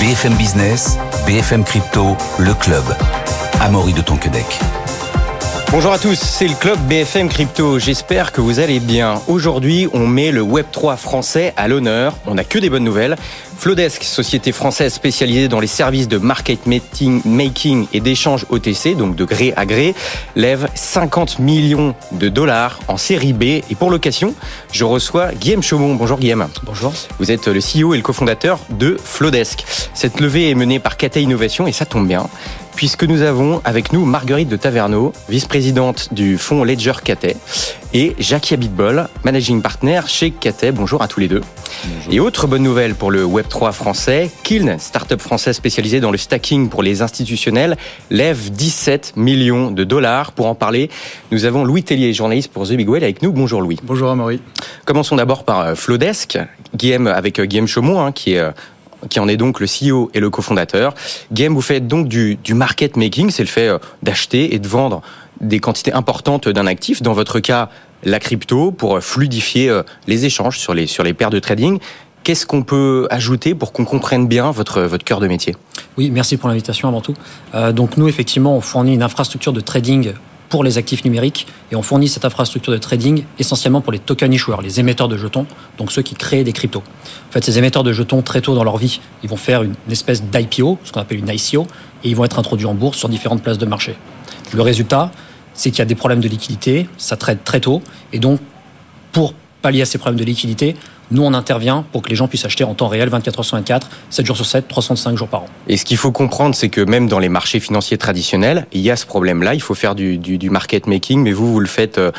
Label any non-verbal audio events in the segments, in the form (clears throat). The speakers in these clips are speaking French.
BFM Business, BFM Crypto, le club. Amaury de Tonquedec. Bonjour à tous, c'est le club BFM Crypto. J'espère que vous allez bien. Aujourd'hui, on met le Web3 français à l'honneur. On n'a que des bonnes nouvelles. Flodesk, société française spécialisée dans les services de market making et d'échange OTC, donc de gré à gré, lève 50 millions de dollars en série B. Et pour l'occasion, je reçois Guillaume Chaumont. Bonjour Guillaume. Bonjour. Vous êtes le CEO et le cofondateur de Flodesk. Cette levée est menée par Kata Innovation et ça tombe bien puisque nous avons avec nous Marguerite de Taverneau, vice-présidente du fonds Ledger Cathay, et Jackie Abitbol, managing partner chez Cathay. Bonjour à tous les deux. Et autre bonne nouvelle pour le Web3 français, Kiln, start-up français spécialisée dans le stacking pour les institutionnels, lève 17 millions de dollars. Pour en parler, nous avons Louis Tellier, journaliste pour The Big avec nous. Bonjour Louis. Bonjour Amaury. Commençons d'abord par euh, Flodesk, Guillaume avec euh, Guillaume Chaumont, hein, qui est euh, qui en est donc le CEO et le cofondateur. Game, vous faites donc du, market making, c'est le fait euh, d'acheter et de vendre des quantités importantes d'un actif, dans votre cas la crypto, pour euh, fluidifier euh, les échanges sur les, sur les paires de trading. Qu'est-ce qu'on peut ajouter pour qu'on comprenne bien votre, votre cœur de métier? Oui, merci pour l'invitation avant tout. Donc nous, effectivement, on fournit une infrastructure de trading pour les actifs numériques et on fournit cette infrastructure de trading essentiellement pour les token issuers, les émetteurs de jetons, donc ceux qui créent des cryptos. En fait, ces émetteurs de jetons, très tôt dans leur vie, ils vont faire une, espèce d'IPO, ce qu'on appelle une ICO, et ils vont être introduits en bourse sur différentes places de marché. Le résultat, c'est qu'il y a des problèmes de liquidité, ça traite très tôt, et donc pour pallier à ces problèmes de liquidité, nous, on intervient pour que les gens puissent acheter en temps réel 24 heures sur 24, 7 jours sur 7, 305 jours par an. Et ce qu'il faut comprendre, c'est que même dans les marchés financiers traditionnels, il y a ce problème-là. Il faut faire du, du, du, market making, mais vous, vous le faites euh,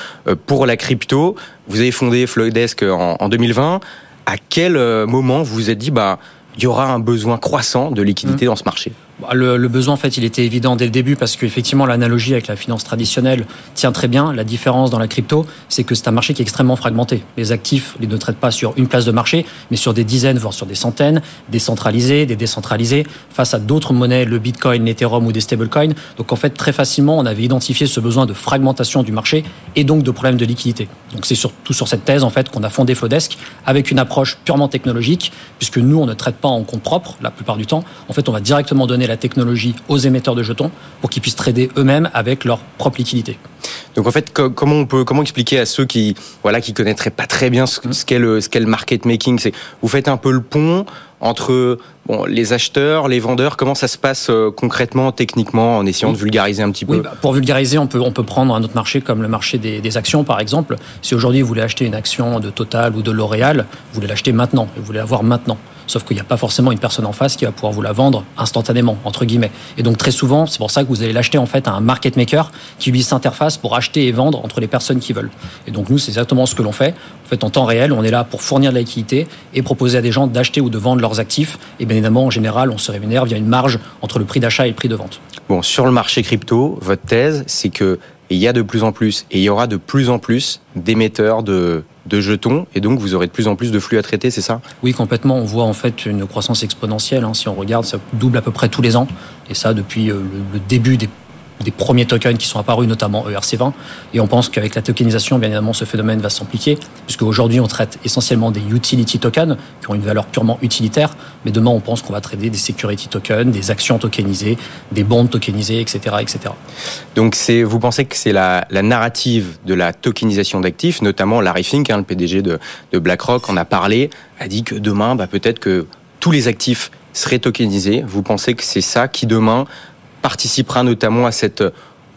pour la crypto. Vous avez fondé Floydesk en, en 2020. À quel euh, moment vous vous êtes dit, bah, il y aura un besoin croissant de liquidité mmh. dans ce marché? Le, le, besoin, en fait, il était évident dès le début parce qu'effectivement, l'analogie avec la finance traditionnelle tient très bien. La différence dans la crypto, c'est que c'est un marché qui est extrêmement fragmenté. Les actifs, ils ne traitent pas sur une place de marché, mais sur des dizaines, voire sur des centaines, des centralisés, des décentralisés, face à d'autres monnaies, le Bitcoin, l'Ethereum ou des stablecoins. Donc, en fait, très facilement, on avait identifié ce besoin de fragmentation du marché et donc de problèmes de liquidité. Donc, c'est surtout sur cette thèse, en fait, qu'on a fondé Flodesk avec une approche purement technologique, puisque nous, on ne traite pas en compte propre la plupart du temps. En fait, on va directement donner la technologie aux émetteurs de jetons pour qu'ils puissent trader eux-mêmes avec leur propre liquidité. Donc en fait, comment on peut comment expliquer à ceux qui voilà qui connaîtraient pas très bien ce, ce qu'est le ce qu'est le market making, c'est vous faites un peu le pont entre bon, les acheteurs, les vendeurs, comment ça se passe euh, concrètement, techniquement, en essayant oui. de vulgariser un petit peu? Oui, bah, Pour vulgariser, on peut, on peut prendre un autre marché comme le marché des, des actions, par exemple. Si aujourd'hui vous voulez acheter une action de Total ou de L'Oréal, vous voulez l'acheter maintenant, vous voulez l'avoir maintenant. Sauf qu'il n'y a pas forcément une personne en face qui va pouvoir vous la vendre instantanément, entre guillemets. Et donc très souvent, c'est pour ça que vous allez l'acheter en fait à un market maker qui lui s'interface pour acheter et vendre entre les personnes qui veulent. Et donc nous, c'est exactement ce que l'on fait. En fait, en temps réel, on est là pour fournir de la liquidité et proposer à des gens d'acheter ou de vendre leurs actifs. Et bien évidemment, en général, on se rémunère via une marge entre le prix d'achat et le prix de vente. Bon, sur le marché crypto, votre thèse, c'est que il y a de plus en plus et il y aura de plus en plus d'émetteurs de de jetons et donc vous aurez de plus en plus de flux à traiter, c'est ça? Oui, complètement. On voit en fait une croissance exponentielle. Hein. Si on regarde, ça double à peu près tous les ans et ça depuis le, le début des des premiers tokens qui sont apparus, notamment ERC20. Et on pense qu'avec la tokenisation, bien évidemment, ce phénomène va s'amplifier, puisque aujourd'hui, on traite essentiellement des utility tokens, qui ont une valeur purement utilitaire. Mais demain, on pense qu'on va traiter des security tokens, des actions tokenisées, des bonds tokenisés, etc. etc. Donc, vous pensez que c'est la, narrative de la tokenisation d'actifs, notamment Larry Fink, hein, le PDG de, de BlackRock, en a parlé, a dit que demain, bah, peut-être que tous les actifs seraient tokenisés. Vous pensez que c'est ça qui, demain, participera notamment à cette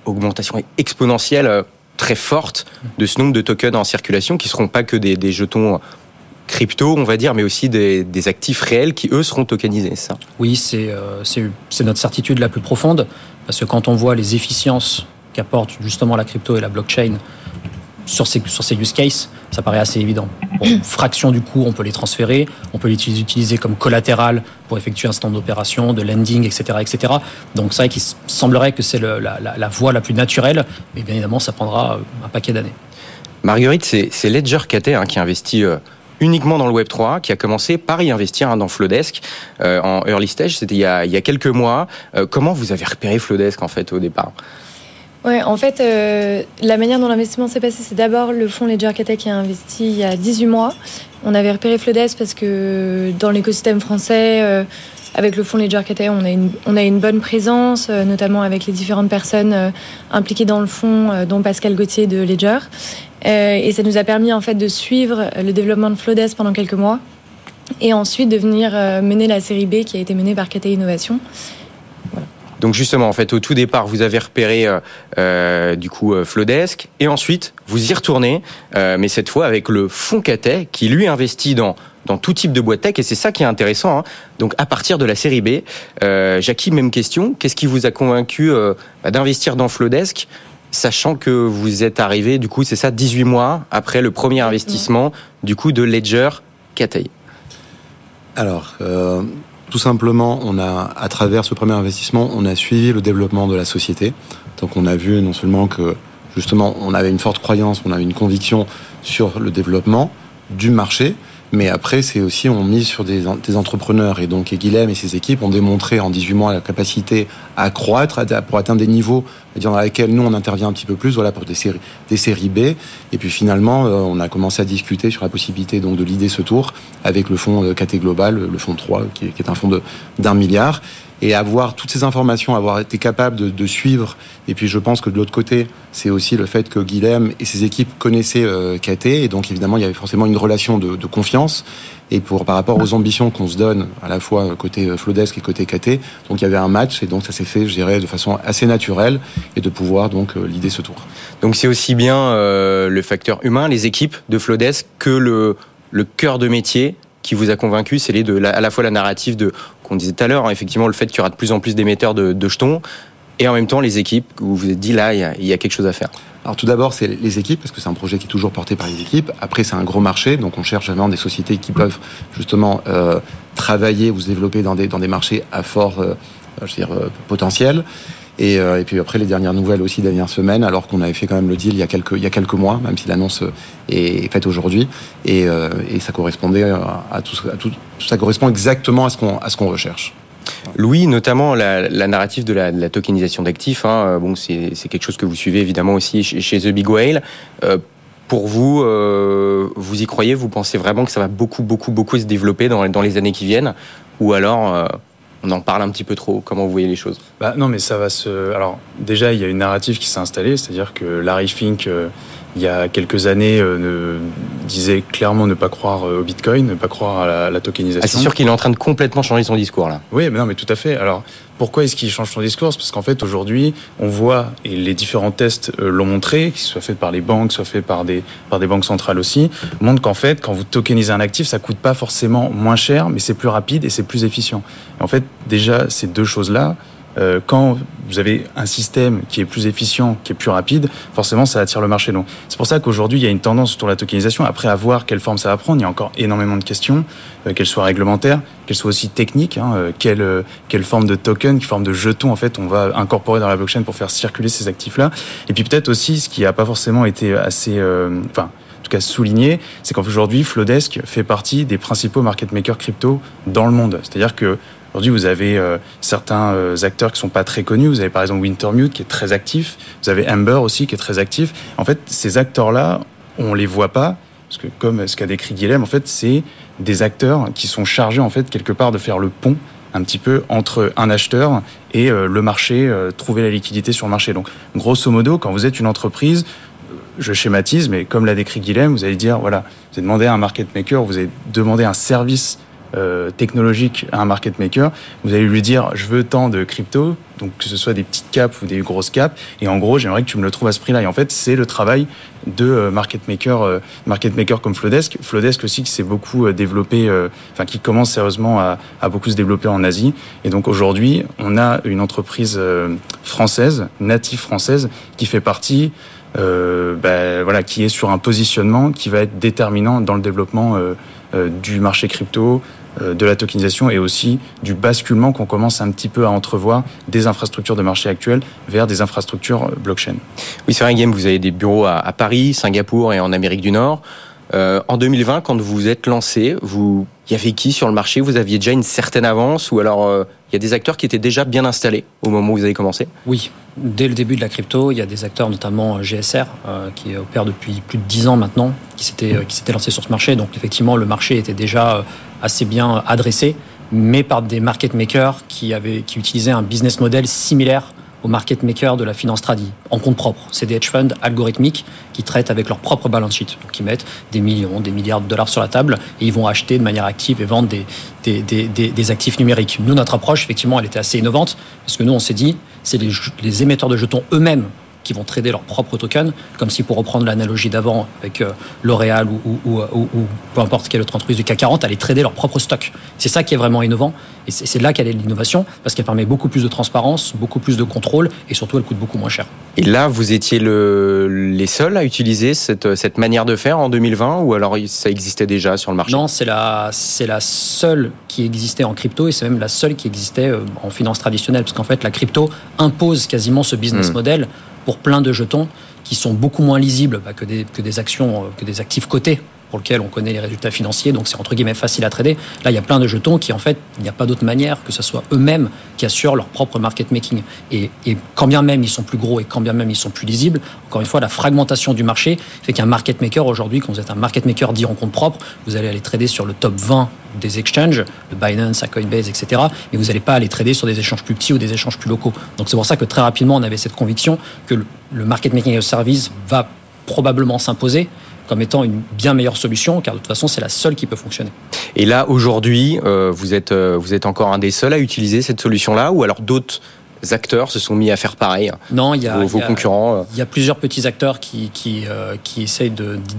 augmentation exponentielle très forte de ce nombre de tokens en circulation qui ne seront pas que des, jetons crypto, on va dire, mais aussi des, actifs réels qui, eux, seront tokenisés, ça? Oui, c'est euh, notre certitude la plus profonde, parce que quand on voit les efficiences qu'apporte justement la crypto et la blockchain sur ces, sur ces use cases, ça paraît assez évident. Bon, (clears throat) fraction du coût, on peut les transférer, on peut les utiliser comme collatéral pour effectuer un certain nombre d'opérations, de lending, etc., etc. Donc c'est vrai qu'il semblerait que c'est la, la, la, voie la plus naturelle, mais bien évidemment, ça prendra un paquet d'années. Marguerite, c'est Ledger Cathay hein, qui investit euh, uniquement dans le Web 3, qui a commencé par y investir hein, dans Flodesk euh, en early stage. C'était il, il, y a quelques mois. Euh, comment vous avez repéré Flodesk en fait au départ? Ouais, en fait, euh, la manière dont l'investissement s'est passé, c'est d'abord le fonds Ledger Catech qui a investi il y a 18 mois. On avait repéré Flodes parce que dans l'écosystème français, euh, avec le fonds Ledger Catech, on a une, une bonne présence, euh, notamment avec les différentes personnes impliquées dans le fonds, dont Pascal Gauthier de Ledger. et ça nous a permis en fait de suivre le développement de Flodes pendant quelques mois et ensuite de venir mener la série B qui a été menée par Catech Innovation. Donc justement, en fait, au tout départ, vous avez repéré euh, euh, du coup euh, Flodesk, et ensuite vous y retournez, mais cette fois avec le fonds Cathay qui lui investit dans dans tout type de boîte tech, et c'est ça qui est intéressant. Hein. Donc à partir de la série B, Jackie, même question. Qu'est-ce qui vous a convaincu bah, d'investir dans Flodesk sachant que vous êtes arrivé, du coup, c'est ça, 18 mois après le premier investissement, du coup, de Ledger Cathay? Alors, tout simplement, on a, à travers ce premier investissement, on a suivi le développement de la société. Donc on a vu non seulement que justement on avait une forte croyance, on avait une conviction sur le développement du marché, mais après, c'est aussi, on mise sur des, entrepreneurs. Et donc, Guilhem et ses équipes ont démontré en 18 mois la capacité à croître, pour atteindre des niveaux dans lesquels nous, on intervient un petit peu plus, voilà, pour des séries, B. Et puis finalement, euh, on a commencé à discuter sur la possibilité donc, de l'idée ce tour avec le fonds KT Global, le fonds 3, qui est, qui est un fonds d'un milliard et avoir toutes ces informations, avoir été capable de, de, suivre. Et puis je pense que de l'autre côté, c'est aussi le fait que Guilhem et ses équipes connaissaient euh, KT, et donc évidemment il y avait forcément une relation de, de confiance. Et pour par rapport aux ambitions qu'on se donne, à la fois côté euh, Flodesk et côté KT, donc il y avait un match, et donc ça s'est fait, je dirais, de façon assez naturelle, et de pouvoir donc euh, l'idée ce tour. Donc c'est aussi bien euh, le facteur humain, les équipes de Flodesk, que le le cœur de métier qui vous a convaincu C'est les deux, à la fois la narrative de qu'on disait tout à l'heure, hein, effectivement le fait qu'il y aura de plus en plus d'émetteurs de, jetons, et en même temps les équipes où vous vous êtes dit là il y, a, il y a quelque chose à faire. Alors tout d'abord c'est les équipes parce que c'est un projet qui est toujours porté par les équipes. Après c'est un gros marché donc on cherche vraiment des sociétés qui peuvent justement euh, travailler ou se développer dans des dans des marchés à fort euh, je veux dire, euh, potentiel. Et, euh, et, puis après les dernières nouvelles aussi dernières semaines, alors qu'on avait fait quand même le deal il y a quelques, mois, même si l'annonce est faite aujourd'hui, et, euh, ça correspondait à tout, à tout, ça correspond exactement à ce qu'on recherche. Louis, notamment la, narrative de la, tokenisation d'actifs, hein, c'est quelque chose que vous suivez évidemment aussi chez, The Big Whale. Euh, pour vous, euh, vous y croyez? Vous pensez vraiment que ça va beaucoup, beaucoup, beaucoup se développer dans, les années qui viennent? Ou alors euh, on en parle un petit peu trop. Comment vous voyez les choses? Bah, Non, mais ça va se. Alors, déjà, il y a une narrative qui s'est installée, c'est-à-dire que Larry Fink, euh, il y a quelques années, euh, disait clairement ne pas croire euh, au Bitcoin, ne pas croire à la, à la tokenisation. Ah, c'est sûr qu'il est en train de complètement changer son discours là. Oui, mais non, mais tout à fait. Alors, pourquoi est-ce qu'il change son discours? Parce qu'en fait, aujourd'hui, on voit, et les différents tests l'ont montré, qu'ils soient faits par les banques, soit faits par des, par des banques centrales aussi, montrent qu'en fait, quand vous tokenisez un actif, ça coûte pas forcément moins cher, mais c'est plus rapide et c'est plus efficient. Et en fait, déjà, ces deux choses-là, euh, quand vous avez un système qui est plus efficient, qui est plus rapide, forcément ça attire le marché. Donc c'est pour ça qu'aujourd'hui il y a une tendance autour de la tokenisation. Après à voir quelle forme ça va prendre, il y a encore énormément de questions, euh, qu'elles soient réglementaires, qu'elles soient aussi techniques. Hein, euh, quelle, euh, quelle forme de token, quelle forme de jeton en fait on va incorporer dans la blockchain pour faire circuler ces actifs-là. Et puis peut-être aussi ce qui n'a pas forcément été assez, euh, enfin en tout cas souligné, c'est qu'aujourd'hui Flodesk fait partie des principaux market makers crypto dans le monde. C'est-à-dire que Aujourd'hui, vous avez euh, certains euh, acteurs qui sont pas très connus. Vous avez par exemple Wintermute qui est très actif. Vous avez Amber aussi qui est très actif. En fait, ces acteurs-là, on les voit pas parce que comme ce qu'a décrit Guilhem, en fait, c'est des acteurs qui sont chargés en fait quelque part de faire le pont un petit peu entre un acheteur et euh, le marché, trouver la liquidité sur le marché. Donc, grosso modo, quand vous êtes une entreprise, je schématise, mais comme l'a décrit Guilhem, vous allez dire, voilà, vous avez demandé à un market maker, vous avez demandé un service euh, technologique à un market maker, vous allez lui dire je veux tant de crypto, donc que ce soit des petites caps ou des grosses caps, et en gros j'aimerais que tu me le trouves à ce prix-là. Et en fait c'est le travail de euh, market maker, euh, market maker comme Flodesk, Flodesk aussi qui s'est beaucoup développé, enfin qui commence sérieusement à, à, beaucoup se développer en Asie. Et donc aujourd'hui on a une entreprise française, native française, qui fait partie euh, ben, voilà, qui est sur un positionnement qui va être déterminant dans le développement euh, euh, du marché crypto, de la tokenisation et aussi du basculement qu'on commence un petit peu à entrevoir des infrastructures de marché actuelles vers des infrastructures blockchain. Oui, c'est vrai, Game, vous avez des bureaux à, Paris, Singapour et en Amérique du Nord. En 2020, quand vous vous êtes lancé, vous, il y avait qui sur le marché? Vous aviez déjà une certaine avance ou alors il y a des acteurs qui étaient déjà bien installés au moment où vous avez commencé Oui, dès le début de la crypto, il y a des acteurs, notamment GSR, euh, qui opèrent depuis plus de 10 ans maintenant, qui s'étaient s'étaient lancés sur ce marché. Donc effectivement, le marché était déjà assez bien adressé, mais par des market makers qui avaient qui utilisaient un business model similaire aux market makers de la finance tradie, en compte propre. C'est des hedge funds algorithmiques qui traitent avec leur propre balance sheet, donc qui mettent des millions, des milliards de dollars sur la table et ils vont acheter de manière active et vendre des actifs numériques. Nous, notre approche, effectivement, elle était assez innovante parce que nous, on s'est dit, c'est les, les émetteurs de jetons eux-mêmes qui vont trader leurs propres tokens, comme si pour reprendre l'analogie d'avant avec euh, L'Oréal ou, ou, ou, ou, peu importe quelle autre entreprise du CAC 40, allaient trader leur propre stock. C'est ça qui est vraiment innovant et c'est là qu'elle est l'innovation parce qu'elle permet beaucoup plus de transparence, beaucoup plus de contrôle et surtout elle coûte beaucoup moins cher. Et là, vous étiez le, les seuls à utiliser cette, cette manière de faire en 2020 ou alors ça existait déjà sur le marché? Non, c'est la, la seule qui existait en crypto et c'est même la seule qui existait euh, en finance traditionnelle parce qu'en fait la crypto impose quasiment ce business mmh. model pour plein de jetons qui sont beaucoup moins lisibles bah, que, des, actions, euh, que des actifs cotés pour lequel on connaît les résultats financiers, donc c'est entre guillemets facile à trader. Là, il y a plein de jetons qui, en fait, il n'y a pas d'autre manière que ce soit eux-mêmes qui assurent leur propre market making. Et, quand bien même ils sont plus gros et quand bien même ils sont plus lisibles, encore une fois, la fragmentation du marché fait qu'un market maker aujourd'hui, quand vous êtes un market maker dit en compte propre, vous allez aller trader sur le top 20 des exchanges, le Binance, à Coinbase, etc. Et vous n'allez pas aller trader sur des échanges plus petits ou des échanges plus locaux. Donc c'est pour ça que très rapidement, on avait cette conviction que le market making service va probablement s'imposer comme étant une bien meilleure solution, car de toute façon, c'est la seule qui peut fonctionner. Et là, aujourd'hui, euh, vous, êtes, euh, vous êtes encore un des seuls à utiliser cette solution-là, ou alors d'autres acteurs se sont mis à faire pareil Non, il y a vos, vos il y a, concurrents. euh. Il y a plusieurs petits acteurs qui qui, euh, qui essayent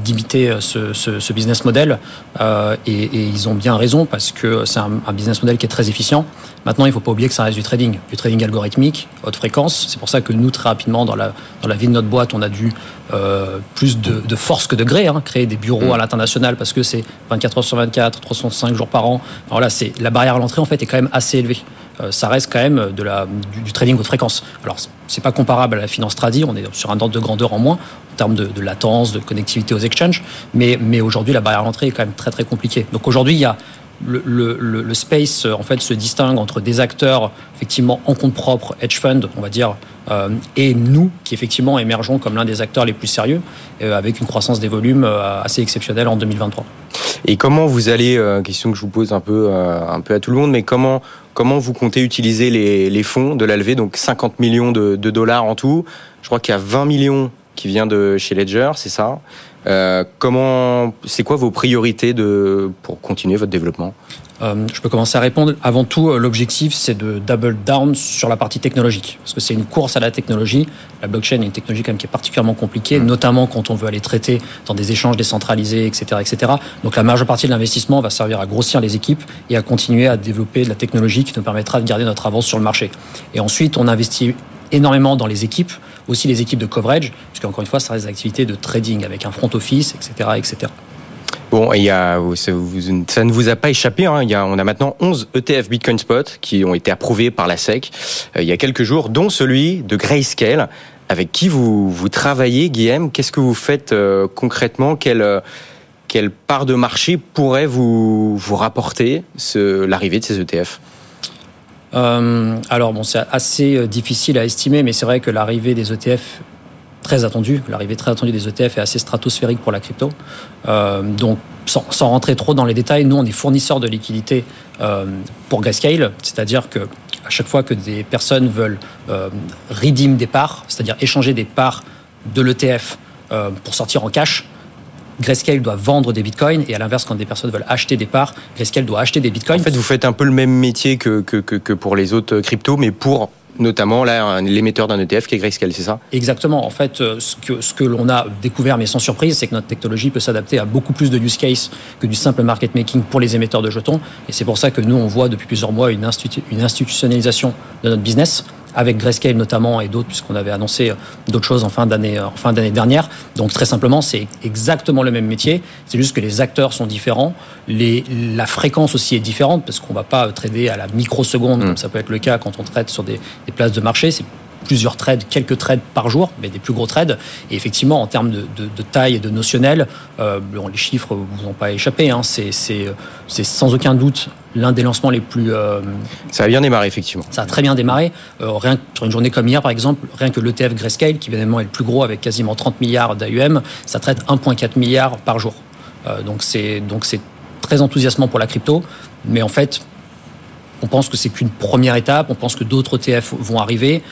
d'imiter euh, ce, ce, ce, business model euh, et, et, ils ont bien raison parce que c'est un, un, business model qui est très efficient. Maintenant, il ne faut pas oublier que ça reste du trading, du trading algorithmique, haute fréquence. C'est pour ça que nous, très rapidement, dans la dans la vie de notre boîte, on a dû euh, plus de, de, force que de gré, hein, créer des bureaux mmh. à l'international parce que c'est 24 heures sur 24, 365 jours par an. Alors là, c'est la barrière à l'entrée en fait est quand même assez élevée. Euh, ça reste quand même du, trading haute fréquence. Alors, c'est pas comparable à la finance tradie, on est sur un ordre de grandeur en moins en termes de, latence, de connectivité aux exchanges, mais, aujourd'hui, la barrière à est quand même très très compliquée. Donc aujourd'hui, il y a le, space en fait se distingue entre des acteurs effectivement en compte propre, hedge fund, on va dire, euh, et nous qui effectivement émergeons comme l'un des acteurs les plus sérieux, euh, avec une croissance des volumes euh, assez exceptionnelle en 2023. Et comment vous allez, euh, question que je vous pose un peu, euh, un peu à tout le monde, mais comment, comment vous comptez utiliser les, fonds de la levée, donc 50 millions de, dollars en tout. Je crois qu'il y a 20 millions qui vient de chez Ledger, c'est ça euh, comment, c'est quoi vos priorités pour continuer votre développement? Euh, je peux commencer à répondre. Avant tout, euh, l'objectif, c'est de double down sur la partie technologique. Parce que c'est une course à la technologie. La blockchain est une technologie quand même qui est particulièrement compliquée, mmh. notamment quand on veut aller traiter dans des échanges décentralisés, etc., etc. Donc la majeure partie de l'investissement va servir à grossir les équipes et à continuer à développer de la technologie qui nous permettra de garder notre avance sur le marché. Et ensuite, on investit énormément dans les équipes, aussi les équipes de coverage, puisqu'encore une fois, ça reste des activités de trading avec un front office, etc., etc. Bon, ça, ne vous a pas échappé. Hein, on a maintenant 11 ETF Bitcoin Spot qui ont été approuvés par la SEC euh, il y a quelques jours, dont celui de Grayscale, avec qui vous, travaillez, Guillaume? Qu'est-ce que vous faites euh, concrètement? Quelle, euh, quelle part de marché pourrait vous, rapporter l'arrivée de ces ETF alors bon, c'est assez difficile à estimer, mais c'est vrai que l'arrivée des ETF très attendu. L'arrivée très attendue des ETF est assez stratosphérique pour la crypto. Euh, donc, sans, rentrer trop dans les détails, nous, on est fournisseur de liquidités euh, pour Grayscale, c'est-à-dire que à chaque fois que des personnes veulent euh, redeem des parts, c'est-à-dire échanger des parts de l'ETF euh, pour sortir en cash, Grayscale doit vendre des bitcoins et à l'inverse, quand des personnes veulent acheter des parts, Grayscale doit acheter des bitcoins. En fait, vous faites un peu le même métier que, que, que pour les autres cryptos, mais pour notamment l'émetteur d'un ETF qui est Grayscale, c'est ça? Exactement. En fait, ce que, ce que l'on a découvert, mais sans surprise, c'est que notre technologie peut s'adapter à beaucoup plus de use case que du simple market making pour les émetteurs de jetons. Et c'est pour ça que nous, on voit depuis plusieurs mois une institutionnalisation de notre business avec Grayscale notamment et d'autres, puisqu'on avait annoncé d'autres choses en fin d'année en fin d'année dernière. Donc très simplement, c'est exactement le même métier. C'est juste que les acteurs sont différents, les, la fréquence aussi est différente parce qu'on va pas trader à la microseconde mmh. comme ça peut être le cas quand on traite sur des, des places de marché. C'est plusieurs trades, quelques trades par jour, mais des plus gros trades. Et effectivement, en termes de, taille et de notionnel, euh, les chiffres vous ont pas échappé. Hein. C'est sans aucun doute l'un des lancements les plus. Euh, ça a bien démarré, effectivement. Ça a très bien démarré. Euh, rien sur une journée comme hier, par exemple, rien que l'ETF Grayscale, qui évidemment est le plus gros avec quasiment 30 milliards d'AUM, ça traite 1,4 milliard par jour. donc c'est donc c'est très enthousiasmant pour la crypto, mais en fait, on pense que c'est qu'une première étape. On pense que d'autres ETF vont arriver.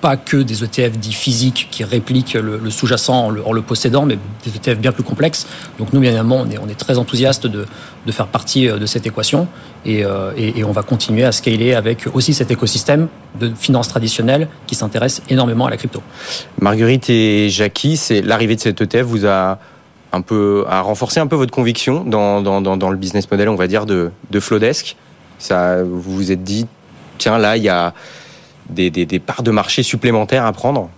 Pas que des ETF dits physiques qui répliquent le, sous-jacent en, le, possédant, mais des ETF bien plus complexes. Donc nous, bien évidemment, on est, très enthousiaste de, faire partie euh, de cette équation euh, et, on va continuer à scaler avec aussi cet écosystème de finances traditionnelles qui s'intéresse énormément à la crypto. Marguerite et Jackie, c'est l'arrivée de cet ETF vous a un peu a renforcé un peu votre conviction dans, le business model, on va dire, de, de Flowdesk? Ça, vous vous êtes dit, tiens, là, il y a des, parts de marché supplémentaires à prendre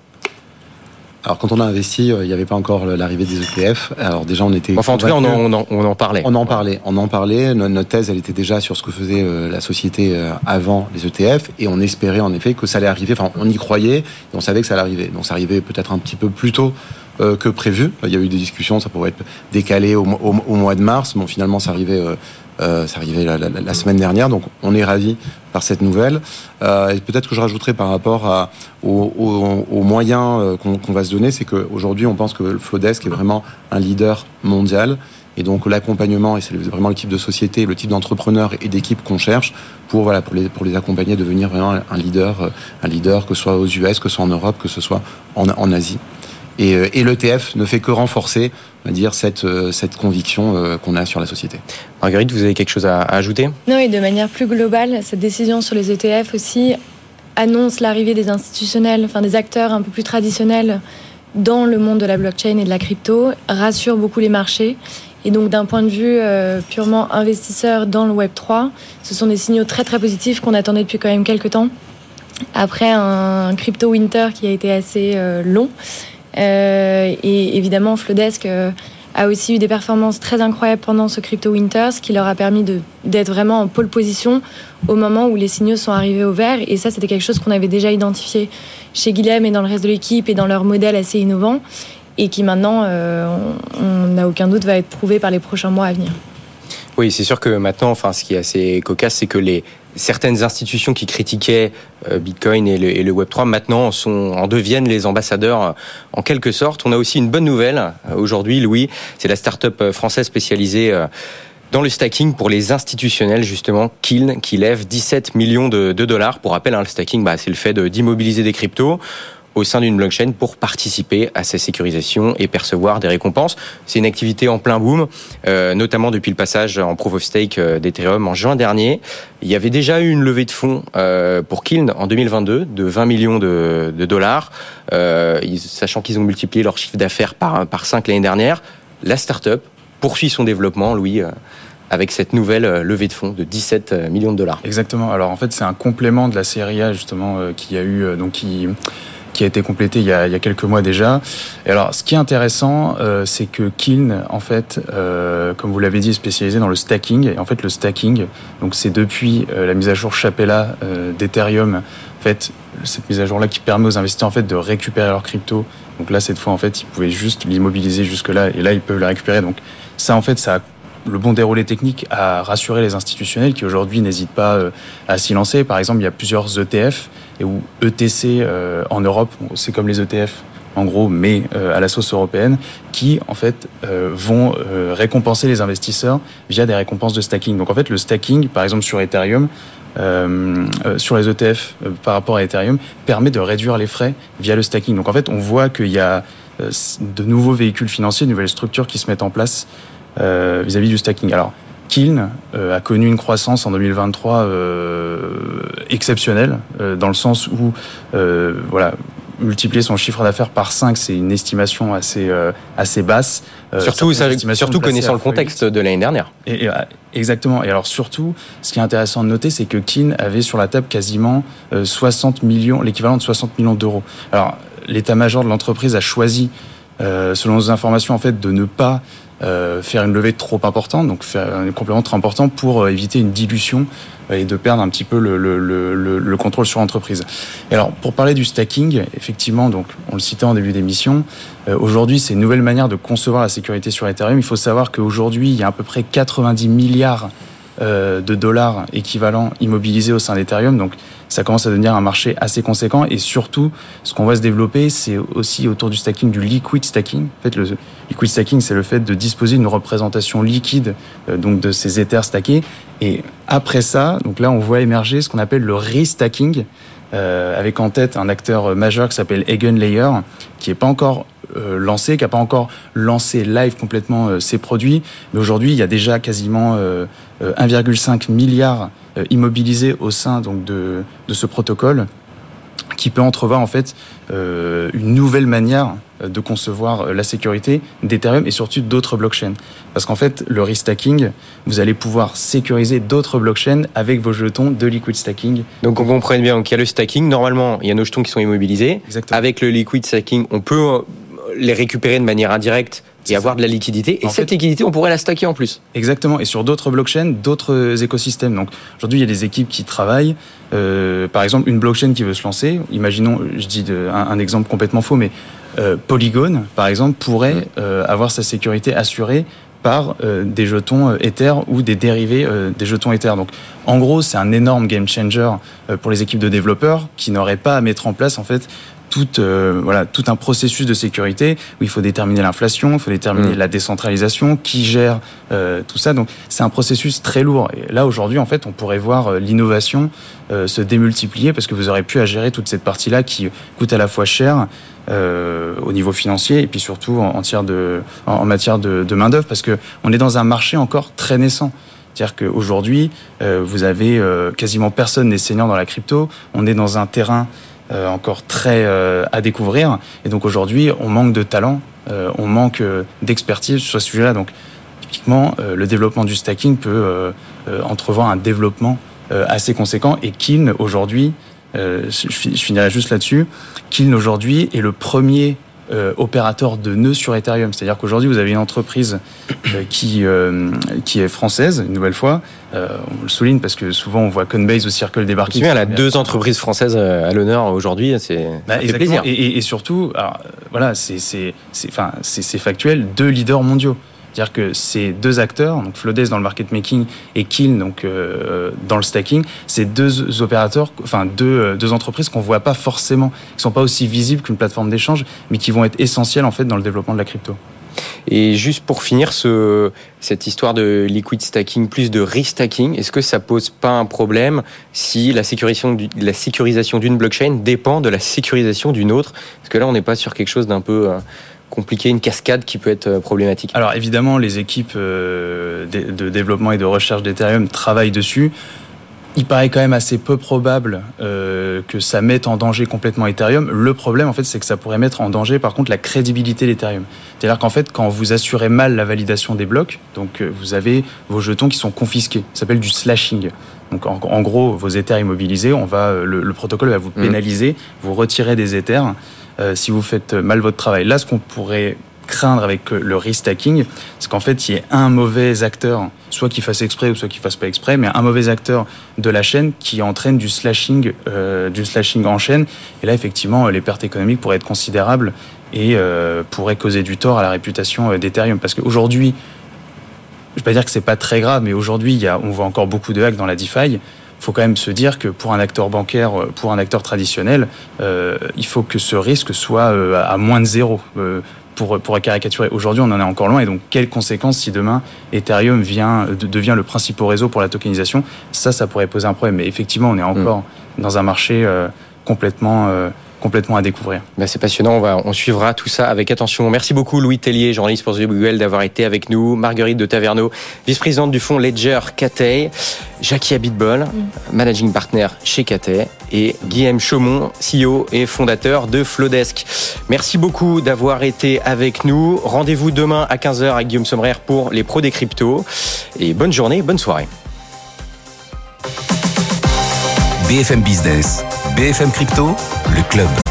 alors quand on a investi, euh, il n'y avait pas encore l'arrivée des ETF. Alors déjà on était. Enfin en tout cas on en, on en, parlait. On en parlait. On en parlait. Notre thèse elle était déjà sur ce que faisait euh, la société euh, avant les ETF et on espérait en effet que ça allait arriver. Enfin on y croyait et on savait que ça allait arriver. Donc ça arrivait peut-être un petit peu plus tôt que prévu. Il y a eu des discussions, ça pourrait être décalé au, mois de mars. Bon, finalement, ça arrivait euh, c'est arrivé la, semaine dernière, donc on est ravi par cette nouvelle. Euh, et peut-être que je rajouterai par rapport à, aux, moyens euh, qu'on va se donner, c'est qu'aujourd'hui on pense que le est vraiment un leader mondial. Et donc l'accompagnement, et c'est vraiment le type de société, le type d'entrepreneur et d'équipe qu'on cherche pour voilà pour les pour les accompagner devenir vraiment un leader, un leader que ce soit aux US, que ce soit en Europe, que ce soit en, en Asie. Et, et l'ETF ne fait que renforcer on dire, cette, euh, cette conviction euh, qu'on a sur la société. Marguerite, vous avez quelque chose à, ajouter? Non, et de manière plus globale, cette décision sur les ETF aussi annonce l'arrivée des institutionnels, enfin des acteurs un peu plus traditionnels dans le monde de la blockchain et de la crypto, rassure beaucoup les marchés. Et donc d'un point de vue euh, purement investisseur dans le Web 3, ce sont des signaux très très positifs qu'on attendait depuis quand même quelques temps. Après un crypto winter qui a été assez long, euh, et évidemment, Flowdesk euh, a aussi eu des performances très incroyables pendant ce Crypto Winter, ce qui leur a permis d'être vraiment en pole position au moment où les signaux sont arrivés au vert. Et ça, c'était quelque chose qu'on avait déjà identifié chez Guilhem et dans le reste de l'équipe et dans leur modèle assez innovant et qui maintenant, euh, on n'a aucun doute, va être prouvé par les prochains mois à venir. Oui, c'est sûr que maintenant, enfin, ce qui est assez cocasse, c'est que les certaines institutions qui critiquaient euh, Bitcoin et le, Web3 maintenant sont, en deviennent les ambassadeurs euh, en quelque sorte. On a aussi une bonne nouvelle euh, aujourd'hui, Louis. C'est la start-up française spécialisée dans le stacking pour les institutionnels, justement, Kiln, qui lève 17 millions de, dollars. Pour rappel, hein, le stacking, bah, c'est le fait d'immobiliser des cryptos au sein d'une blockchain pour participer à sa sécurisation et percevoir des récompenses. C'est une activité en plein boom, euh, notamment depuis le passage en proof of stake euh, d'Ethereum en juin dernier. Il y avait déjà eu une levée de fonds euh, pour Kiln en 2022 de 20 millions de, dollars, sachant qu'ils ont multiplié leur chiffre d'affaires par, par 5 l'année dernière. La startup poursuit son développement, Louis avec cette nouvelle levée de fonds de 17 millions de dollars. Exactement. Alors en fait, c'est un complément de la série A justement qui a eu donc qui a été complété il y a, a, quelques mois déjà. Et alors, ce qui est intéressant, euh, c'est que Kiln, en fait, euh, comme vous l'avez dit, est spécialisé dans le stacking. Et en fait, le stacking, donc c'est depuis euh, la mise à jour Chapella d'Ethereum, en fait, cette mise à jour-là qui permet aux investisseurs en fait de récupérer leur crypto. Donc là, cette fois, en fait, ils pouvaient juste l'immobiliser jusque-là, et là, ils peuvent la récupérer. Donc ça, en fait, ça a le bon déroulé technique à rassurer les institutionnels qui aujourd'hui n'hésitent pas à s'y lancer. Par exemple, il y a plusieurs ETF et où ETC euh, en Europe, c'est comme les ETF en gros, mais euh, à la sauce européenne, qui en fait vont récompenser les investisseurs via des récompenses de stacking. Donc en fait, le stacking, par exemple sur Ethereum, sur les ETF par rapport à Ethereum, permet de réduire les frais via le stacking. Donc en fait, on voit qu'il y a de nouveaux véhicules financiers, de nouvelles structures qui se mettent en place euh, vis-à-vis du stacking. Alors, Kiln euh, a connu une croissance en 2023 euh, exceptionnelle, dans le sens où, voilà, multiplier son chiffre d'affaires par 5, c'est une estimation assez, assez basse. surtout, surtout connaissant le contexte de l'année dernière. Et, exactement. Et alors surtout, ce qui est intéressant de noter, c'est que Kin avait sur la table quasiment 60 millions, l'équivalent de 60 millions d'euros. Alors, l'état-major de l'entreprise a choisi, selon nos informations, en fait, de ne pas euh, faire une levée trop importante, donc faire un complément trop important pour éviter une dilution et de perdre un petit peu le, le, le, le contrôle sur l'entreprise. Et alors, pour parler du stacking, effectivement, donc on le citait en début d'émission, aujourd'hui, c'est une nouvelle manière de concevoir la sécurité sur Ethereum. Il faut savoir qu'aujourd'hui, il y a à peu près 90 milliards euh, de dollars équivalents immobilisés au sein d'Ethereum. Donc ça commence à devenir un marché assez conséquent. Et surtout, ce qu'on va se développer, c'est aussi autour du stacking, du liquid stacking. En fait, le liquid stacking, c'est le fait de disposer d'une représentation liquide euh, donc de ces Ethers stackés. Et après ça, donc là, on voit émerger ce qu'on appelle le restacking. Euh, avec en tête un acteur majeur qui s'appelle Layer, qui n'est pas encore euh, lancé, qui n'a pas encore lancé live complètement euh, ses produits. Mais aujourd'hui, il y a déjà quasiment 1,5 milliard immobilisé au sein donc, de, de ce protocole qui peut entrevoir en fait euh, une nouvelle manière de concevoir la sécurité d'Ethereum et surtout d'autres blockchains. Parce qu'en fait, le restacking, vous allez pouvoir sécuriser d'autres blockchains avec vos jetons de liquid stacking. Donc on comprenne bien, donc il y a le stacking, normalement il y a nos jetons qui sont immobilisés. Exactement. Avec le liquid stacking, on peut les récupérer de manière indirecte et avoir de la liquidité. Et cette liquidité, on pourrait la stacker en plus. Exactement. Et sur d'autres blockchains, d'autres écosystèmes. Donc aujourd'hui, il y a des équipes qui travaillent. Euh, par exemple, une blockchain qui veut se lancer. Imaginons, je dis un, exemple complètement faux, mais euh, Polygon, par exemple, pourrait euh, avoir sa sécurité assurée par des jetons Ether ou des dérivés des jetons Ether. Donc, en gros, c'est un énorme game changer pour les équipes de développeurs qui n'auraient pas à mettre en place en fait tout, euh, voilà, tout un processus de sécurité où il faut déterminer l'inflation, il faut déterminer mm. la décentralisation, qui gère euh, tout ça. Donc c'est un processus très lourd. Et là aujourd'hui, en fait, on pourrait voir euh, l'innovation se démultiplier parce que vous aurez pu à gérer toute cette partie-là qui coûte à la fois cher. au niveau financier et puis surtout en, en, de, en, matière de, de main d'œuvre parce que on est dans un marché encore très naissant. C'est-à-dire qu'aujourd'hui, vous avez quasiment personne n'est senior dans la crypto. On est dans un terrain euh, encore très euh, à découvrir. Et donc aujourd'hui, on manque de talent, euh, on manque d'expertise sur ce sujet-là. Donc typiquement, le développement du stacking peut entrevoir un développement assez conséquent. Et Kiln aujourd'hui, je finirai juste là-dessus, Kiln aujourd'hui est le premier euh, opérateur de nœuds sur Ethereum. C'est-à-dire qu'aujourd'hui, vous avez une entreprise euh, qui, euh, qui est française, une nouvelle fois. on le souligne parce que souvent on voit Coinbase ou Circle débarquer. Il y a deux entreprises françaises à l'honneur aujourd'hui. C'est bah, plaisir. Et, et, surtout, alors, voilà, c'est factuel, deux leaders mondiaux. C'est-à-dire que ces deux acteurs, donc Flodes dans le market making et Kill donc euh, dans le stacking, c'est deux opérateurs, enfin deux, euh, deux entreprises qu'on voit pas forcément, qui sont pas aussi visibles qu'une plateforme d'échange, mais qui vont être essentielles en fait dans le développement de la crypto. Et juste pour finir ce, cette histoire de liquid stacking plus de restacking, est-ce que ça pose pas un problème si la sécurisation, la sécurisation d'une blockchain dépend de la sécurisation d'une autre? Parce que là, on n'est pas sur quelque chose d'un peu euh, compliqué, une cascade qui peut être euh, problématique Alors évidemment, les équipes euh, de développement et de recherche d'Ethereum travaillent dessus. Il paraît quand même assez peu probable euh, que ça mette en danger complètement Ethereum. Le problème, en fait, c'est que ça pourrait mettre en danger, par contre, la crédibilité d'Ethereum. C'est-à-dire qu'en fait, quand vous assurez mal la validation des blocs, donc vous avez vos jetons qui sont confisqués. Ça s'appelle du slashing. Donc, en, gros, vos Ethers immobilisés, on va, le, protocole va vous mmh. pénaliser, vous retirer des Ethers si vous faites mal votre travail. Là, ce qu'on pourrait craindre avec le restacking, c'est qu'en fait, il y ait un mauvais acteur, soit qui fasse exprès ou soit qui fasse pas exprès, mais un mauvais acteur de la chaîne qui entraîne du slashing, euh, du slashing en chaîne. Et là, effectivement, les pertes économiques pourraient être considérables et euh, pourraient causer du tort à la réputation d'Ethereum. Parce qu'aujourd'hui, je vais pas dire que c'est pas très grave, mais aujourd'hui, on voit encore beaucoup de hacks dans la DeFi faut quand même se dire que pour un acteur bancaire, pour un acteur traditionnel, euh, il faut que ce risque soit euh, à moins de zéro. Euh, pour, pour caricaturer. Aujourd'hui, on en est encore loin. Et donc, quelles conséquences si demain Ethereum vient, devient le principal réseau pour la tokenisation? Ça, ça pourrait poser un problème. Mais effectivement, on est encore mm. dans un marché complètement complètement à découvrir. Ben c'est passionnant, on, va, on suivra tout ça avec attention. Merci beaucoup Louis Tellier, journaliste pour The Google, d'avoir été avec nous. Marguerite de Taverneau, vice-présidente du fonds Ledger Cathay. Jackie Abitbol, mm. managing partner chez Cathay. Et Guillaume Chaumont, CEO et fondateur de Flowdesk. Merci beaucoup d'avoir été avec nous. Rendez-vous demain à 15h avec Guillaume Sommerer pour les pros des cryptos. Et bonne journée, bonne soirée. BFM Business, BFM Crypto, le club.